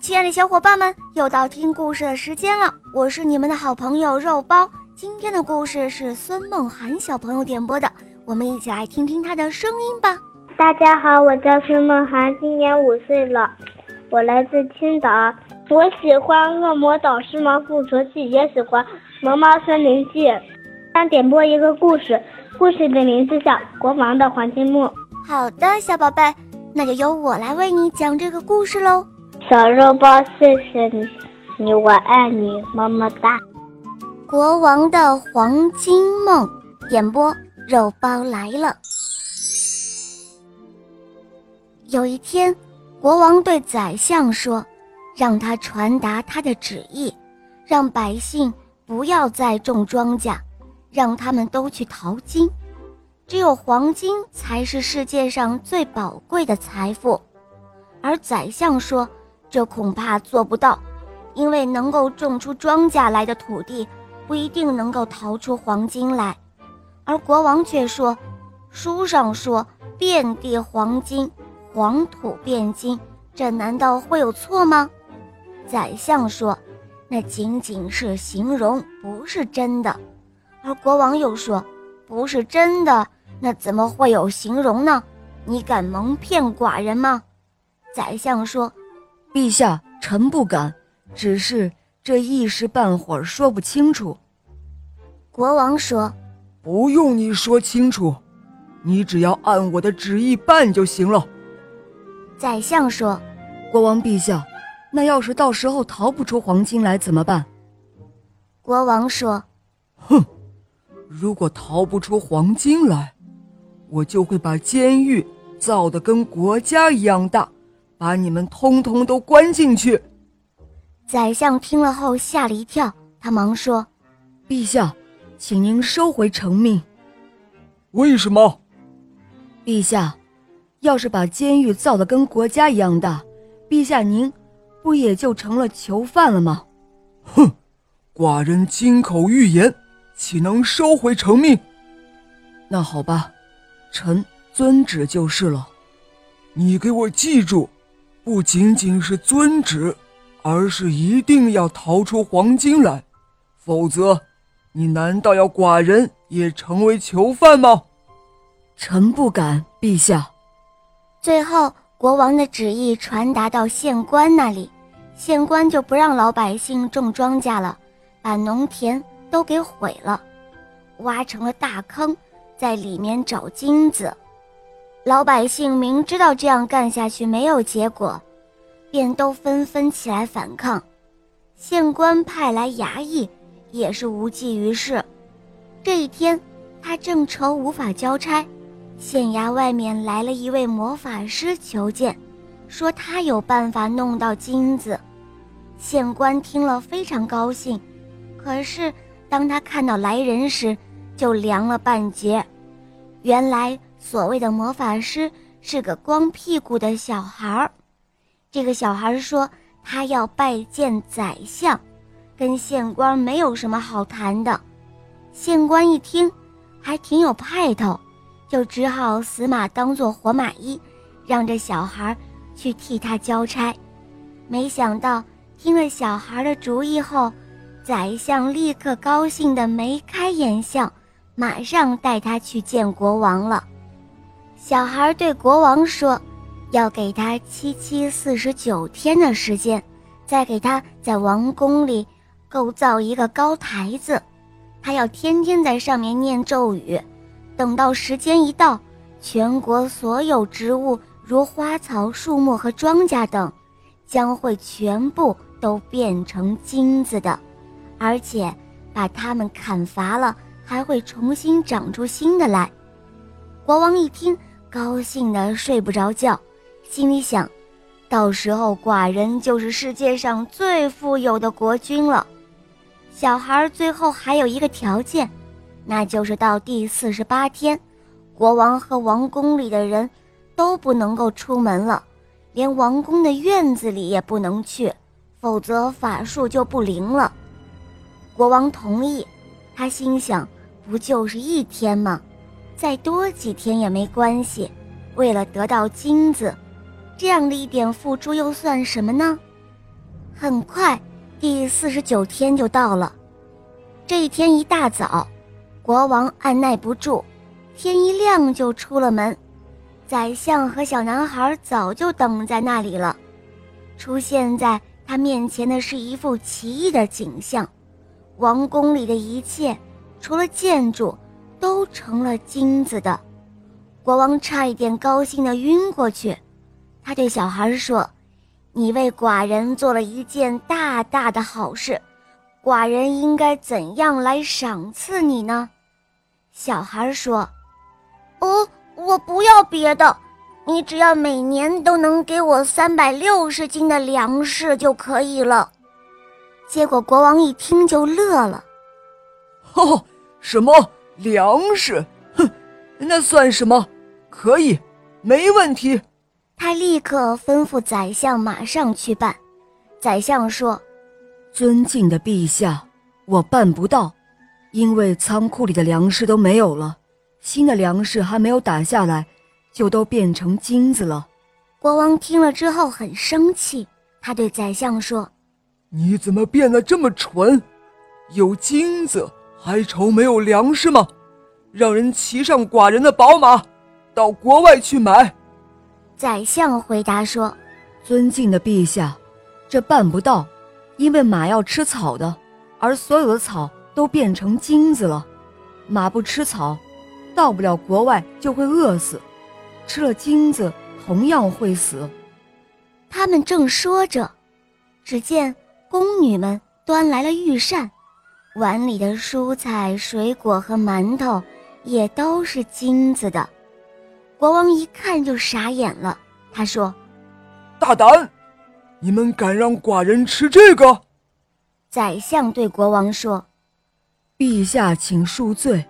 亲爱的小伙伴们，又到听故事的时间了。我是你们的好朋友肉包。今天的故事是孙梦涵小朋友点播的，我们一起来听听他的声音吧。大家好，我叫孙梦涵，今年五岁了，我来自青岛。我喜欢《恶魔岛狮毛复仇记》，也喜欢《萌猫森林记》。想点播一个故事，故事的名字叫《国王的黄金木》。好的，小宝贝，那就由我来为你讲这个故事喽。小肉包，谢谢你，你我爱你，么么哒。国王的黄金梦，演播肉包来了。有一天，国王对宰相说：“让他传达他的旨意，让百姓不要再种庄稼，让他们都去淘金。只有黄金才是世界上最宝贵的财富。”而宰相说。这恐怕做不到，因为能够种出庄稼来的土地，不一定能够淘出黄金来。而国王却说：“书上说遍地黄金，黄土变金，这难道会有错吗？”宰相说：“那仅仅是形容，不是真的。”而国王又说：“不是真的，那怎么会有形容呢？你敢蒙骗寡人吗？”宰相说。陛下，臣不敢，只是这一时半会儿说不清楚。国王说：“不用你说清楚，你只要按我的旨意办就行了。”宰相说：“国王陛下，那要是到时候逃不出黄金来怎么办？”国王说：“哼，如果逃不出黄金来，我就会把监狱造得跟国家一样大。”把你们通通都关进去！宰相听了后吓了一跳，他忙说：“陛下，请您收回成命。”为什么？陛下，要是把监狱造得跟国家一样大，陛下您不也就成了囚犯了吗？哼，寡人金口玉言，岂能收回成命？那好吧，臣遵旨就是了。你给我记住。不仅仅是遵旨，而是一定要逃出黄金来，否则，你难道要寡人也成为囚犯吗？臣不敢，陛下。最后，国王的旨意传达到县官那里，县官就不让老百姓种庄稼了，把农田都给毁了，挖成了大坑，在里面找金子。老百姓明知道这样干下去没有结果，便都纷纷起来反抗。县官派来衙役，也是无济于事。这一天，他正愁无法交差，县衙外面来了一位魔法师求见，说他有办法弄到金子。县官听了非常高兴，可是当他看到来人时，就凉了半截。原来。所谓的魔法师是个光屁股的小孩儿。这个小孩说他要拜见宰相，跟县官没有什么好谈的。县官一听，还挺有派头，就只好死马当做活马医，让这小孩去替他交差。没想到听了小孩的主意后，宰相立刻高兴得眉开眼笑，马上带他去见国王了。小孩对国王说：“要给他七七四十九天的时间，再给他在王宫里构造一个高台子，他要天天在上面念咒语。等到时间一到，全国所有植物，如花草树木和庄稼等，将会全部都变成金子的，而且把它们砍伐了，还会重新长出新的来。”国王一听。高兴的睡不着觉，心里想：到时候寡人就是世界上最富有的国君了。小孩最后还有一个条件，那就是到第四十八天，国王和王宫里的人都不能够出门了，连王宫的院子里也不能去，否则法术就不灵了。国王同意，他心想：不就是一天吗？再多几天也没关系，为了得到金子，这样的一点付出又算什么呢？很快，第四十九天就到了。这一天一大早，国王按耐不住，天一亮就出了门。宰相和小男孩早就等在那里了。出现在他面前的是一幅奇异的景象：王宫里的一切，除了建筑，都成了金子的。国王差一点高兴的晕过去。他对小孩说：“你为寡人做了一件大大的好事，寡人应该怎样来赏赐你呢？”小孩说：“哦。”我不要别的，你只要每年都能给我三百六十斤的粮食就可以了。结果国王一听就乐了，哦，什么粮食？哼，那算什么？可以，没问题。他立刻吩咐宰相马上去办。宰相说：“尊敬的陛下，我办不到，因为仓库里的粮食都没有了。”新的粮食还没有打下来，就都变成金子了。国王听了之后很生气，他对宰相说：“你怎么变得这么蠢？有金子还愁没有粮食吗？让人骑上寡人的宝马，到国外去买。”宰相回答说：“尊敬的陛下，这办不到，因为马要吃草的，而所有的草都变成金子了，马不吃草。”到不了国外就会饿死，吃了金子同样会死。他们正说着，只见宫女们端来了御膳，碗里的蔬菜、水果和馒头也都是金子的。国王一看就傻眼了，他说：“大胆！你们敢让寡人吃这个？”宰相对国王说：“陛下，请恕罪。”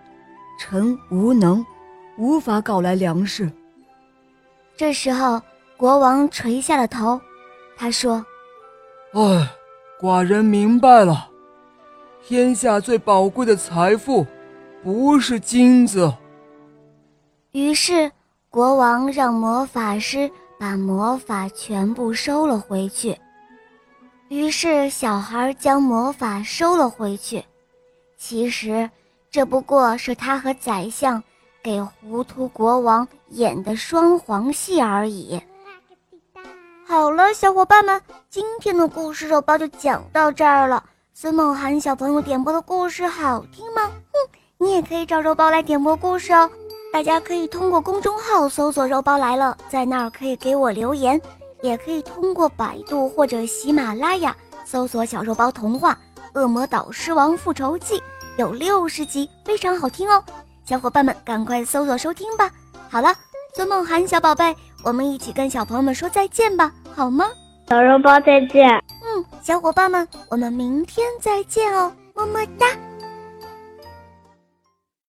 臣无能，无法搞来粮食。这时候，国王垂下了头，他说：“哎，寡人明白了，天下最宝贵的财富，不是金子。”于是，国王让魔法师把魔法全部收了回去。于是，小孩将魔法收了回去。其实。这不过是他和宰相给糊涂国王演的双簧戏而已。好了，小伙伴们，今天的故事肉包就讲到这儿了。孙梦涵小朋友点播的故事好听吗？哼，你也可以找肉包来点播故事哦。大家可以通过公众号搜索“肉包来了”，在那儿可以给我留言，也可以通过百度或者喜马拉雅搜索“小肉包童话《恶魔岛狮王复仇记》”。有六十集，非常好听哦，小伙伴们赶快搜索收听吧。好了，孙梦涵小宝贝，我们一起跟小朋友们说再见吧，好吗？小肉包再见。小伙伴们，我们明天再见哦，么么哒。